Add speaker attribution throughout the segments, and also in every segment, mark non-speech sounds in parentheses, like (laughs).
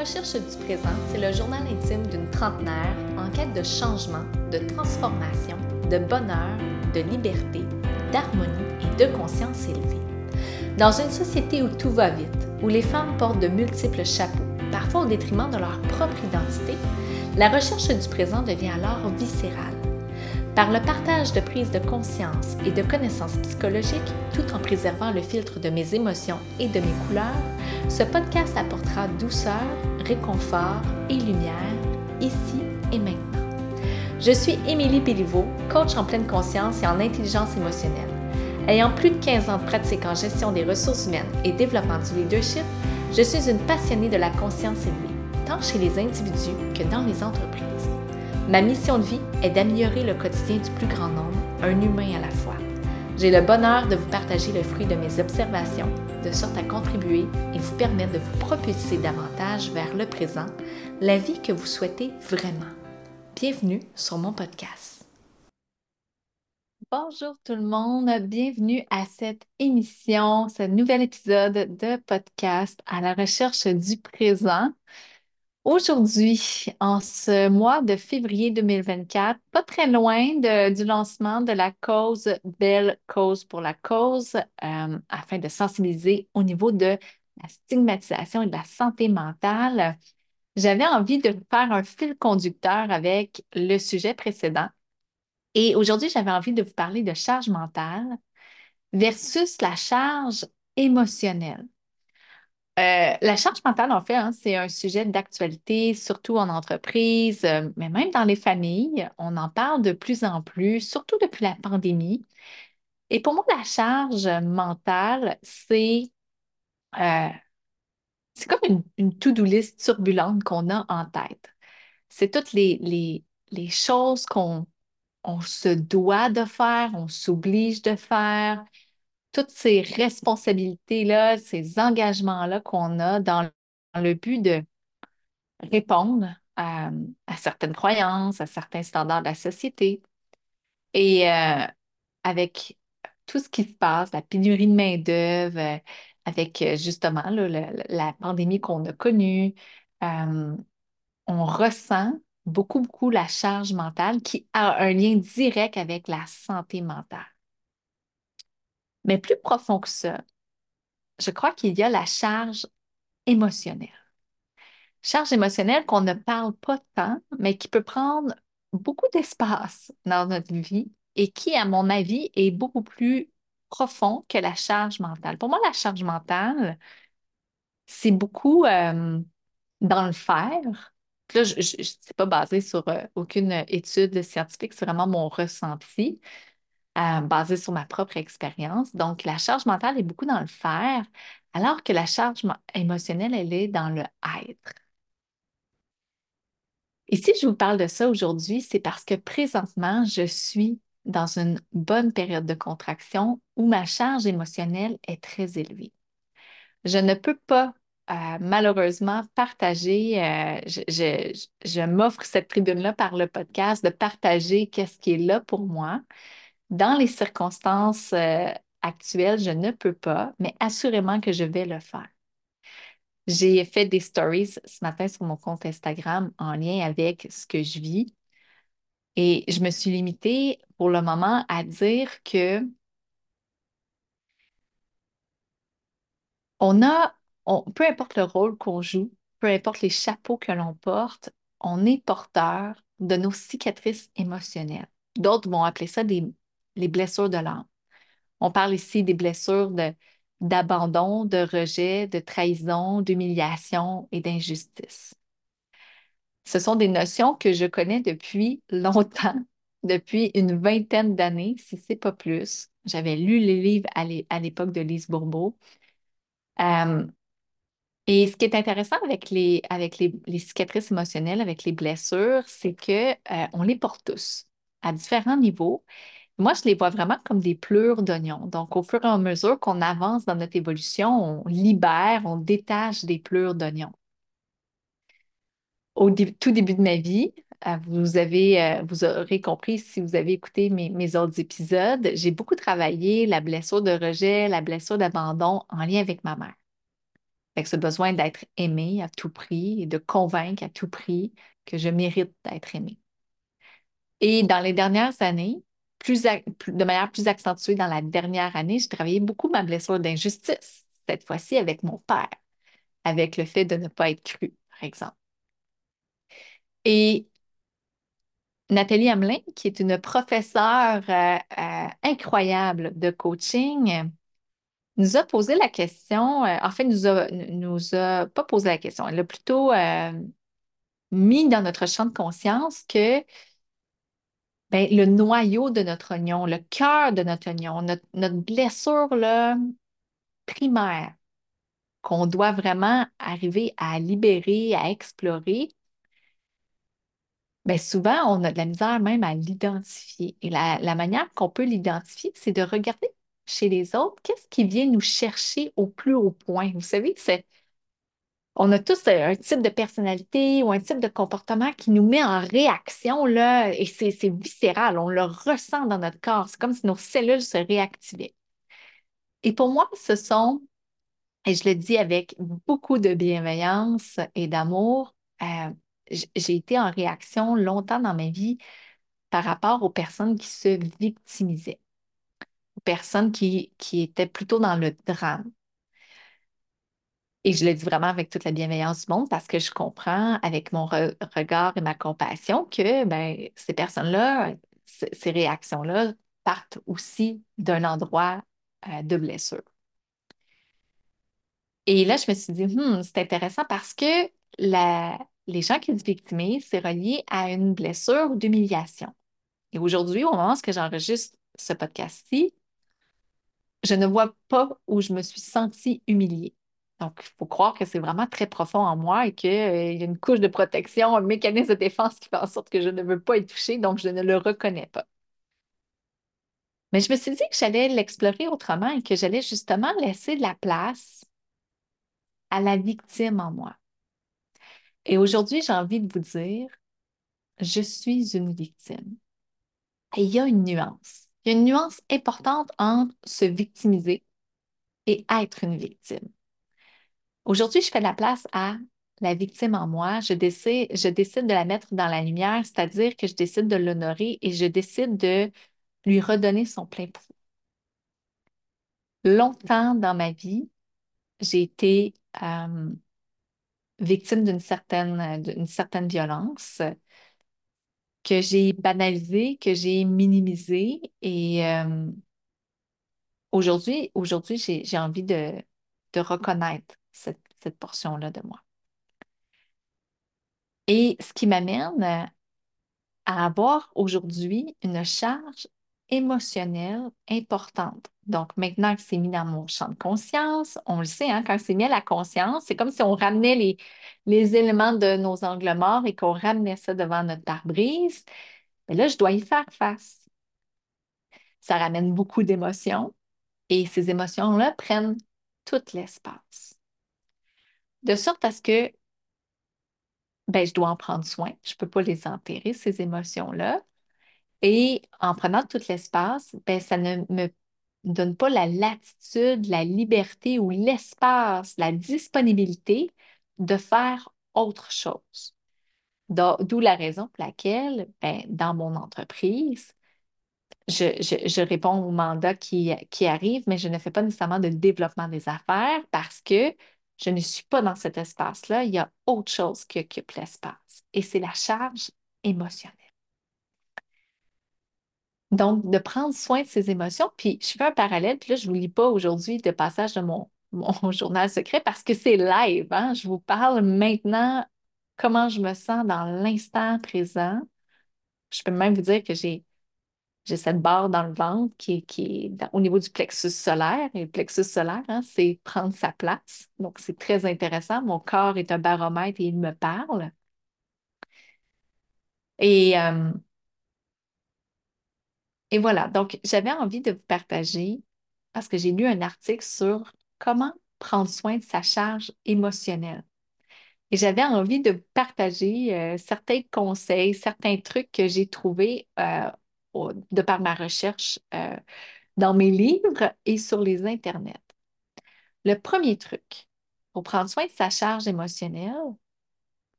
Speaker 1: recherche du présent, c'est le journal intime d'une trentenaire en quête de changement, de transformation, de bonheur, de liberté, d'harmonie et de conscience élevée. Dans une société où tout va vite, où les femmes portent de multiples chapeaux, parfois au détriment de leur propre identité, la recherche du présent devient alors viscérale. Par le partage de prise de conscience et de connaissances psychologiques, tout en préservant le filtre de mes émotions et de mes couleurs, ce podcast apportera douceur, réconfort et lumière, ici et maintenant. Je suis Émilie Béliveau, coach en pleine conscience et en intelligence émotionnelle. Ayant plus de 15 ans de pratique en gestion des ressources humaines et développement du leadership, je suis une passionnée de la conscience élevée, tant chez les individus que dans les entreprises. Ma mission de vie est d'améliorer le quotidien du plus grand nombre, un humain à la fois. J'ai le bonheur de vous partager le fruit de mes observations, de sorte à contribuer et vous permettre de vous propulser davantage vers le présent, la vie que vous souhaitez vraiment. Bienvenue sur mon podcast. Bonjour tout le monde, bienvenue à cette émission, ce nouvel épisode de podcast à la recherche du présent. Aujourd'hui, en ce mois de février 2024, pas très loin du lancement de la cause Belle Cause pour la cause, euh, afin de sensibiliser au niveau de la stigmatisation et de la santé mentale, j'avais envie de faire un fil conducteur avec le sujet précédent. Et aujourd'hui, j'avais envie de vous parler de charge mentale versus la charge émotionnelle. Euh, la charge mentale, en fait, hein, c'est un sujet d'actualité, surtout en entreprise, euh, mais même dans les familles. On en parle de plus en plus, surtout depuis la pandémie. Et pour moi, la charge mentale, c'est euh, c'est comme une, une to-do list turbulente qu'on a en tête. C'est toutes les, les, les choses qu'on on se doit de faire, on s'oblige de faire, toutes ces responsabilités-là, ces engagements-là qu'on a dans le but de répondre à, certaines croyances, à certains standards de la société. Et euh, avec tout ce qui se passe, la pénurie de main-d'œuvre, euh, avec euh, justement la pandémie qu'on a connue, on ressent beaucoup, beaucoup la charge mentale qui a un lien direct avec la santé mentale. Mais plus profond que ça, je crois qu'il y a la charge émotionnelle. Charge émotionnelle qu'on ne parle pas tant, mais qui peut prendre beaucoup d'espace dans notre vie et qui, à mon avis, est beaucoup plus profond que la charge mentale. Pour moi, la charge mentale, c'est beaucoup euh, dans le faire. Là, je ne suis pas basée sur euh, aucune étude scientifique, c'est vraiment mon ressenti. Basée sur ma propre expérience. Donc, la charge mentale est beaucoup dans le faire, alors que la charge émotionnelle, elle est dans le être. Et si je vous parle de ça aujourd'hui, c'est parce que présentement, je suis dans une bonne période de contraction où ma charge émotionnelle est très élevée. Je ne peux pas euh, malheureusement partager, euh, je, je m'offre cette tribune-là par le podcast de partager qu'est-ce qui est là pour moi, dans les circonstances euh, actuelles, je ne peux pas, mais assurément que je vais le faire. J'ai fait des stories ce matin sur mon compte Instagram en lien avec ce que je vis et je me suis limitée pour le moment à dire que on a, peu importe le rôle qu'on joue, peu importe les chapeaux que l'on porte, on est porteur de nos cicatrices émotionnelles. D'autres vont appeler ça des les blessures de l'âme. On parle ici des blessures d'abandon, de, rejet, de trahison, d'humiliation et d'injustice. Ce sont des notions que je connais depuis (laughs) longtemps, depuis une vingtaine d'années, si ce n'est pas plus. J'avais lu les livres à l'époque de Lise Bourbeau. Euh, et ce qui est intéressant avec les, avec les, cicatrices émotionnelles, avec les blessures, c'est qu'on euh, on les porte tous à différents niveaux moi, je les vois vraiment comme des pleurs d'oignons. Donc, au fur et à mesure qu'on avance dans notre évolution, on libère, on détache des pleurs d'oignons. Au tout début de ma vie, euh, vous avez, euh, vous aurez compris si vous avez écouté mes, mes autres épisodes, j'ai beaucoup travaillé la blessure de rejet, la blessure d'abandon en lien avec ma mère. avec ce besoin d'être aimé à tout prix et de convaincre à tout prix que je mérite d'être aimé. Et dans les dernières années, de manière plus accentuée dans la dernière année, j'ai travaillé beaucoup ma blessure d'injustice, cette fois-ci avec mon père, avec le fait de ne pas être cru, par exemple. Et Nathalie Hamelin, qui est une professeure euh, euh, incroyable de coaching, nous a posé la question, euh, en fait, nous a, nous a pas posé la question, elle a plutôt mis dans notre champ de conscience que ben, le noyau de notre oignon, le cœur de notre oignon, notre, notre blessure là, primaire qu'on doit vraiment arriver à libérer, à explorer, bien souvent, on a de la misère même à l'identifier. Et la, la manière qu'on peut l'identifier, c'est de regarder chez les autres qu'est-ce qui vient nous chercher au plus haut point. Vous savez, c'est on a tous un type de personnalité ou un type de comportement qui nous met en réaction, et c'est viscéral, on le ressent dans notre corps. C'est comme si nos cellules se réactivaient. Et pour moi, ce sont, et je le dis avec beaucoup de bienveillance et d'amour, euh, j'ai été en réaction longtemps dans ma vie par rapport aux personnes qui se victimisaient, aux personnes qui étaient plutôt dans le drame. Et je le dis vraiment avec toute la bienveillance du monde parce que je comprends avec mon regard et ma compassion que ben, ces personnes-là, ces réactions-là partent aussi d'un endroit euh, de blessure. Et là, je me suis dit, hmm, c'est intéressant parce que les gens qui se victimisent, c'est relié à une blessure d'humiliation. Et aujourd'hui, au moment où j'enregistre ce podcast-ci, je ne vois pas où je me suis sentie humiliée. Donc, il faut croire que c'est vraiment très profond en moi et qu'il y a une couche de protection, un mécanisme de défense qui fait en sorte que je ne veux pas être touchée, donc je ne le reconnais pas. Mais je me suis dit que j'allais l'explorer autrement et que j'allais justement laisser de la place à la victime en moi. Et aujourd'hui, j'ai envie de vous dire, je suis une victime. Et il y a une nuance. Il y a une nuance importante entre se victimiser et être une victime. Aujourd'hui, je fais la place à la victime en moi. Je décide, de la mettre dans la lumière, c'est-à-dire que je décide de l'honorer et je décide de lui redonner son plein pouvoir. Longtemps dans ma vie, j'ai été euh, victime d'une certaine, d'une certaine violence que j'ai banalisée, que j'ai minimisée. Et euh, aujourd'hui, aujourd'hui j'ai envie de reconnaître cette, portion-là de moi. Et ce qui m'amène à avoir aujourd'hui une charge émotionnelle importante. Donc, maintenant que c'est mis dans mon champ de conscience, on le sait, hein, quand c'est mis à la conscience, c'est comme si on ramenait les, les éléments de nos angles morts et qu'on ramenait ça devant notre pare-brise. Mais là, je dois y faire face. Ça ramène beaucoup d'émotions et ces émotions-là prennent tout l'espace. De sorte à ce que ben, je dois en prendre soin. Je ne peux pas les enterrer, ces émotions-là. Et en prenant tout l'espace, ben, ça ne me donne pas la latitude, la liberté ou l'espace, la disponibilité de faire autre chose. D'où la raison pour laquelle, ben, dans mon entreprise, je, réponds aux mandats qui, qui arrivent, mais je ne fais pas nécessairement de développement des affaires parce que je ne suis pas dans cet espace-là. Il y a autre chose qui occupe l'espace et c'est la charge émotionnelle. Donc, de prendre soin de ses émotions. Puis, je fais un parallèle, puis là, je ne vous lis pas aujourd'hui de passage de mon, (laughs) mon journal secret parce que c'est live. Hein. Je vous parle maintenant comment je me sens dans l'instant présent. Je peux même vous dire que j'ai j'ai cette barre dans le ventre qui, est au niveau du plexus solaire. Et le plexus solaire, hein, c'est prendre sa place. Donc, c'est très intéressant. Mon corps est un baromètre et il me parle. Et, euh, et voilà. Donc, j'avais envie de vous partager parce que j'ai lu un article sur comment prendre soin de sa charge émotionnelle. Et j'avais envie de vous partager euh, certains conseils, certains trucs que j'ai trouvés euh, de par ma recherche euh, dans mes livres et sur les internets. Le premier truc pour prendre soin de sa charge émotionnelle, pour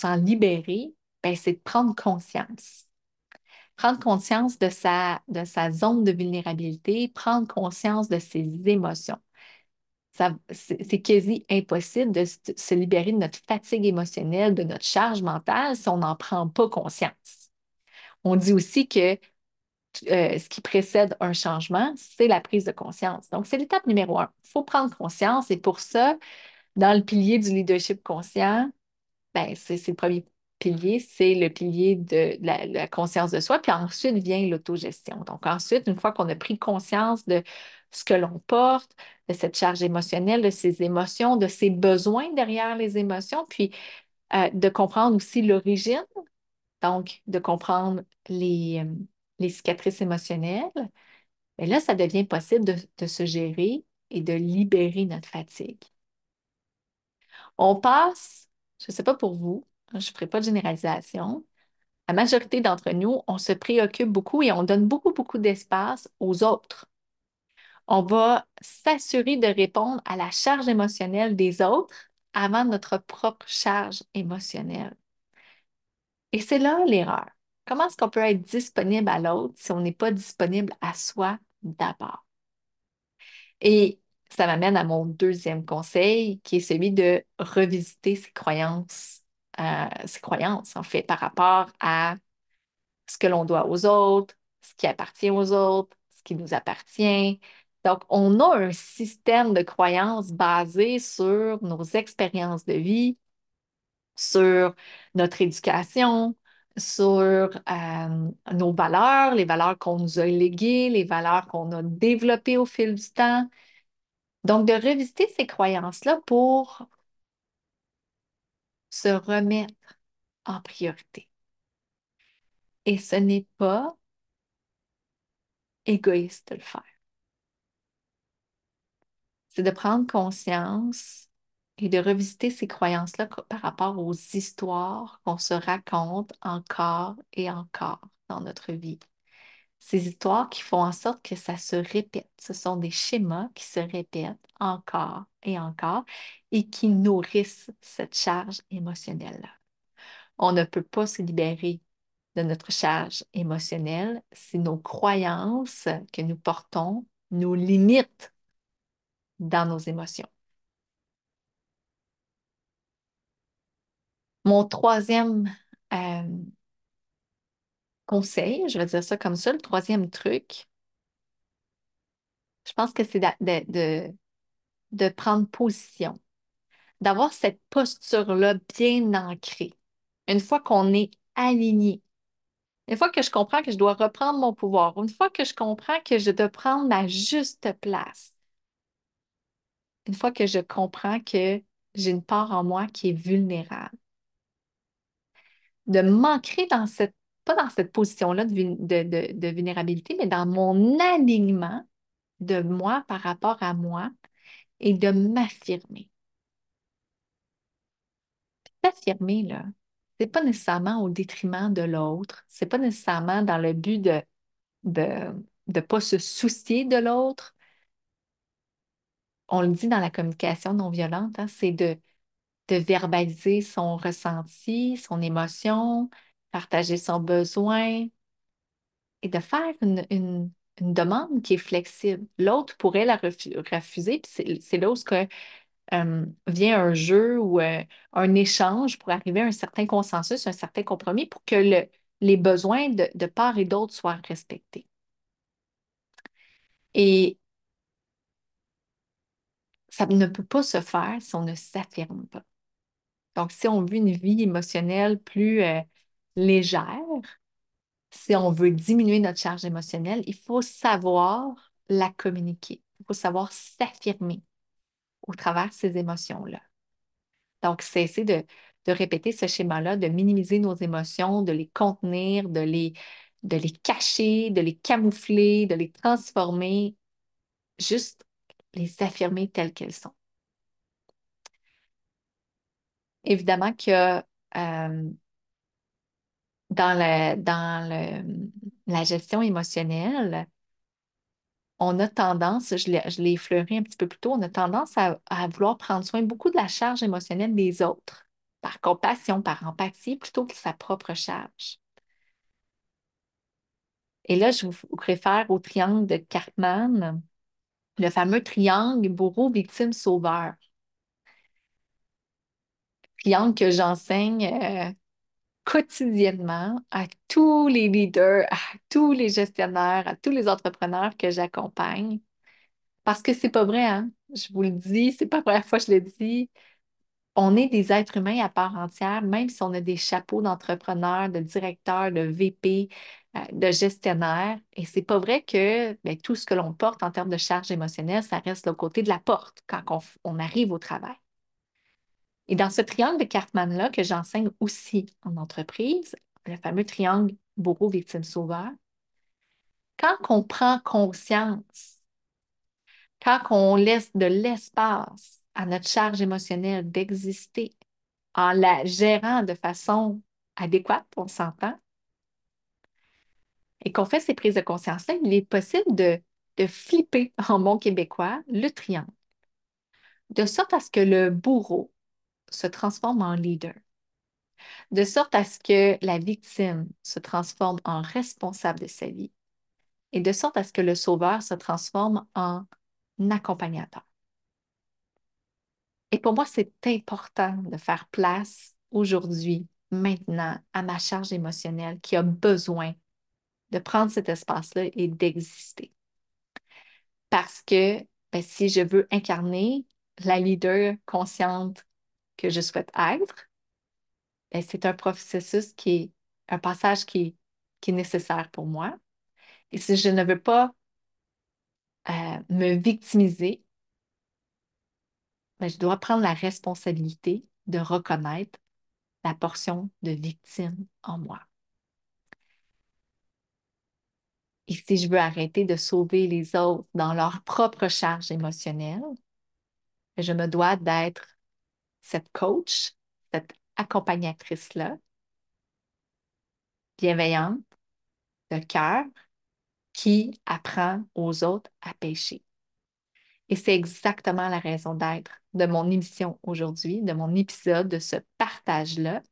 Speaker 1: s'en libérer, ben, c'est de prendre conscience. Prendre conscience de sa, de sa zone de vulnérabilité, prendre conscience de ses émotions. C'est quasi impossible de se libérer de notre fatigue émotionnelle, de notre charge mentale si on n'en prend pas conscience. On dit aussi que euh, ce qui précède un changement, c'est la prise de conscience. Donc, c'est l'étape numéro un. Il faut prendre conscience et pour ça, dans le pilier du leadership conscient, ben, c'est le premier pilier, c'est le pilier de la, conscience de soi, puis ensuite vient l'autogestion. Donc, ensuite, une fois qu'on a pris conscience de ce que l'on porte, de cette charge émotionnelle, de ses émotions, de ses besoins derrière les émotions, puis euh, de comprendre aussi l'origine, donc de comprendre les, euh, les cicatrices émotionnelles, mais là, ça devient possible de, se gérer et de libérer notre fatigue. On passe, je ne sais pas pour vous, je ne ferai pas de généralisation, la majorité d'entre nous, on se préoccupe beaucoup et on donne beaucoup, beaucoup d'espace aux autres. On va s'assurer de répondre à la charge émotionnelle des autres avant notre propre charge émotionnelle. Et c'est là l'erreur. Comment est-ce qu'on peut être disponible à l'autre si on n'est pas disponible à soi d'abord? Et ça m'amène à mon deuxième conseil, qui est celui de revisiter ses croyances, euh, ses croyances, en fait, par rapport à ce que l'on doit aux autres, ce qui appartient aux autres, ce qui nous appartient. Donc, on a un système de croyances basé sur nos expériences de vie, sur notre éducation, sur euh, nos valeurs, les valeurs qu'on nous a léguées, les valeurs qu'on a développées au fil du temps. Donc, de revisiter ces croyances-là pour se remettre en priorité. Et ce n'est pas égoïste de le faire. C'est de prendre conscience et de revisiter ces croyances-là par rapport aux histoires qu'on se raconte encore et encore dans notre vie. Ces histoires qui font en sorte que ça se répète. Ce sont des schémas qui se répètent encore et encore et qui nourrissent cette charge émotionnelle-là. On ne peut pas se libérer de notre charge émotionnelle si nos croyances que nous portons nous limitent dans nos émotions. Mon troisième euh, conseil, je vais dire ça comme ça, le troisième truc, je pense que c'est de, de, prendre position, d'avoir cette posture-là bien ancrée. Une fois qu'on est aligné, une fois que je comprends que je dois reprendre mon pouvoir, une fois que je comprends que je dois prendre ma juste place, une fois que je comprends que j'ai une part en moi qui est vulnérable, de m'ancrer dans cette, pas dans cette position-là de, vulnérabilité, mais dans mon alignement de moi par rapport à moi et de m'affirmer. S'affirmer, là, c'est pas nécessairement au détriment de l'autre, c'est pas nécessairement dans le but de de ne pas se soucier de l'autre. On le dit dans la communication non violente, hein, c'est de de verbaliser son ressenti, son émotion, partager son besoin et de faire une, demande qui est flexible. L'autre pourrait la refuser, puis c'est là où que, vient un jeu ou euh, un échange pour arriver à un certain consensus, un certain compromis pour que le, les besoins de, de part et d'autre soient respectés. Et ça ne peut pas se faire si on ne s'affirme pas. Donc, si on veut une vie émotionnelle plus euh, légère, si on veut diminuer notre charge émotionnelle, il faut savoir la communiquer. Il faut savoir s'affirmer au travers de ces émotions-là. Donc, cesser de, de répéter ce schéma-là, de minimiser nos émotions, de les contenir, de les, de les cacher, de les camoufler, de les transformer, juste les affirmer telles qu'elles sont. Évidemment que euh, dans, dans la gestion émotionnelle, on a tendance, je l'ai effleuré un petit peu plus tôt, on a tendance à, à vouloir prendre soin beaucoup de la charge émotionnelle des autres, par compassion, par empathie, plutôt que sa propre charge. Et là, je vous réfère au triangle de Cartman, le fameux triangle bourreau, victime, sauveur. Triangle que j'enseigne euh, quotidiennement à tous les leaders, à tous les gestionnaires, à tous les entrepreneurs que j'accompagne. Parce que c'est pas vrai, hein? Je vous le dis, c'est pas la première fois que je le dis on est des êtres humains à part entière, même si on a des chapeaux d'entrepreneurs, de directeurs, de VP, euh, de gestionnaires. Et c'est pas vrai que ben, tout ce que l'on porte en termes de charge émotionnelle, ça reste le côté de la porte quand on, arrive au travail. Et dans ce triangle de Cartman-là que j'enseigne aussi en entreprise, le fameux triangle bourreau-victime-sauveur, quand on prend conscience, quand on laisse de l'espace à notre charge émotionnelle d'exister en la gérant de façon adéquate, on s'entend, et qu'on fait ces prises de conscience-là, il est possible de, de flipper en bon québécois le triangle, de sorte à ce que le bourreau se transforme en leader, de sorte à ce que la victime se transforme en responsable de sa vie, et de sorte à ce que le sauveur se transforme en accompagnateur. Et pour moi, c'est important de faire place aujourd'hui, maintenant, à ma charge émotionnelle qui a besoin de prendre cet espace-là et d'exister. Parce que ben, si je veux incarner la leader consciente que je souhaite être, ben, c'est un processus qui est un passage qui est, nécessaire pour moi. Et si je ne veux pas euh, me victimiser, ben, je dois prendre la responsabilité de reconnaître la portion de victime en moi. Et si je veux arrêter de sauver les autres dans leur propre charge émotionnelle, ben, je me dois d'être cette coach, cette accompagnatrice-là, bienveillante, de cœur, qui apprend aux autres à pêcher. Et c'est exactement la raison d'être de mon émission aujourd'hui, de mon épisode, de ce partage-là.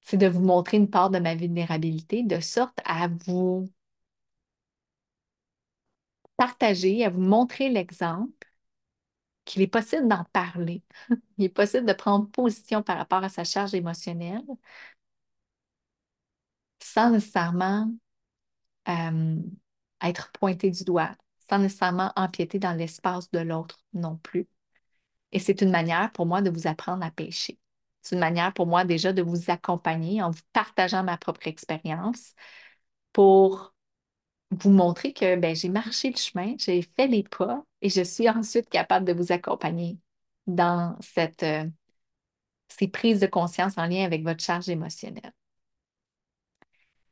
Speaker 1: C'est de vous montrer une part de ma vulnérabilité de sorte à vous partager, à vous montrer l'exemple qu'il est possible d'en parler. (laughs) Il est possible de prendre position par rapport à sa charge émotionnelle sans nécessairement euh, être pointé du doigt, sans nécessairement empiéter dans l'espace de l'autre non plus. Et c'est une manière pour moi de vous apprendre à pêcher. C'est une manière pour moi déjà de vous accompagner en vous partageant ma propre expérience pour vous montrer que ben, j'ai marché le chemin, j'ai fait les pas et je suis ensuite capable de vous accompagner dans cette, euh, ces prises de conscience en lien avec votre charge émotionnelle.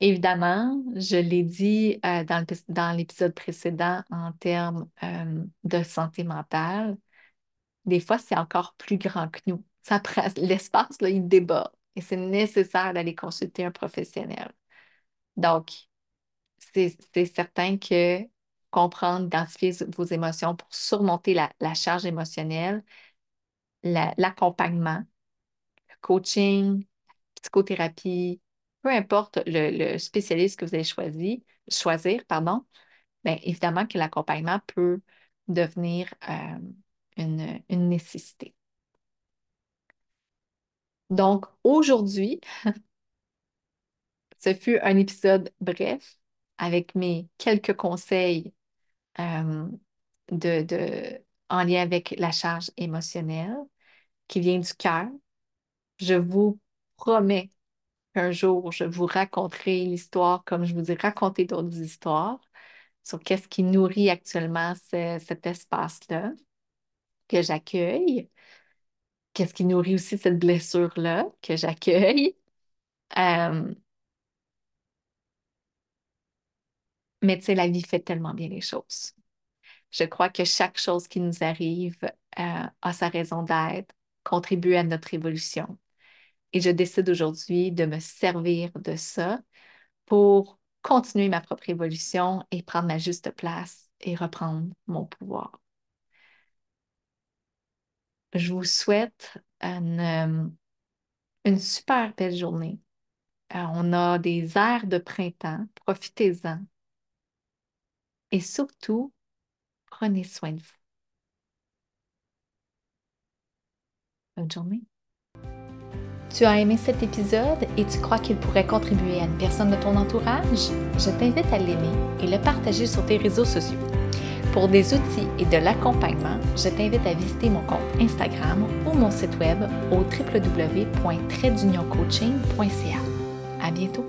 Speaker 1: Évidemment, je l'ai dit euh, dans l'épisode précédent en termes euh, de santé mentale, des fois, c'est encore plus grand que nous. (laughs) L'espace, il déborde et c'est nécessaire d'aller consulter un professionnel. Donc, c'est certain que comprendre, identifier vos émotions pour surmonter la, charge émotionnelle, l'accompagnement, le coaching, psychothérapie, peu importe le, spécialiste que vous allez choisir, pardon, bien, évidemment que l'accompagnement peut devenir euh, une nécessité. Donc, aujourd'hui, (laughs) ce fut un épisode bref avec mes quelques conseils euh, de, de, en lien avec la charge émotionnelle qui vient du cœur. Je vous promets un jour, je vous raconterai l'histoire comme je vous ai raconté d'autres histoires sur qu'est-ce qui nourrit actuellement cet espace-là que j'accueille, qu'est-ce qui nourrit aussi cette blessure-là que j'accueille. Euh, mais tu sais, la vie fait tellement bien les choses. Je crois que chaque chose qui nous arrive euh, a sa raison d'être, contribue à notre évolution. Et je décide aujourd'hui de me servir de ça pour continuer ma propre évolution et prendre ma juste place et reprendre mon pouvoir. Je vous souhaite une, super belle journée. Euh, on a des airs de printemps, profitez-en. Et surtout, prenez soin de vous. Bonne journée. Tu as aimé cet épisode et tu crois qu'il pourrait contribuer à une personne de ton entourage? Je t'invite à l'aimer et le partager sur tes réseaux sociaux. Pour des outils et de l'accompagnement, je t'invite à visiter mon compte Instagram ou mon site web au www.tradeunioncoaching.ca. À bientôt!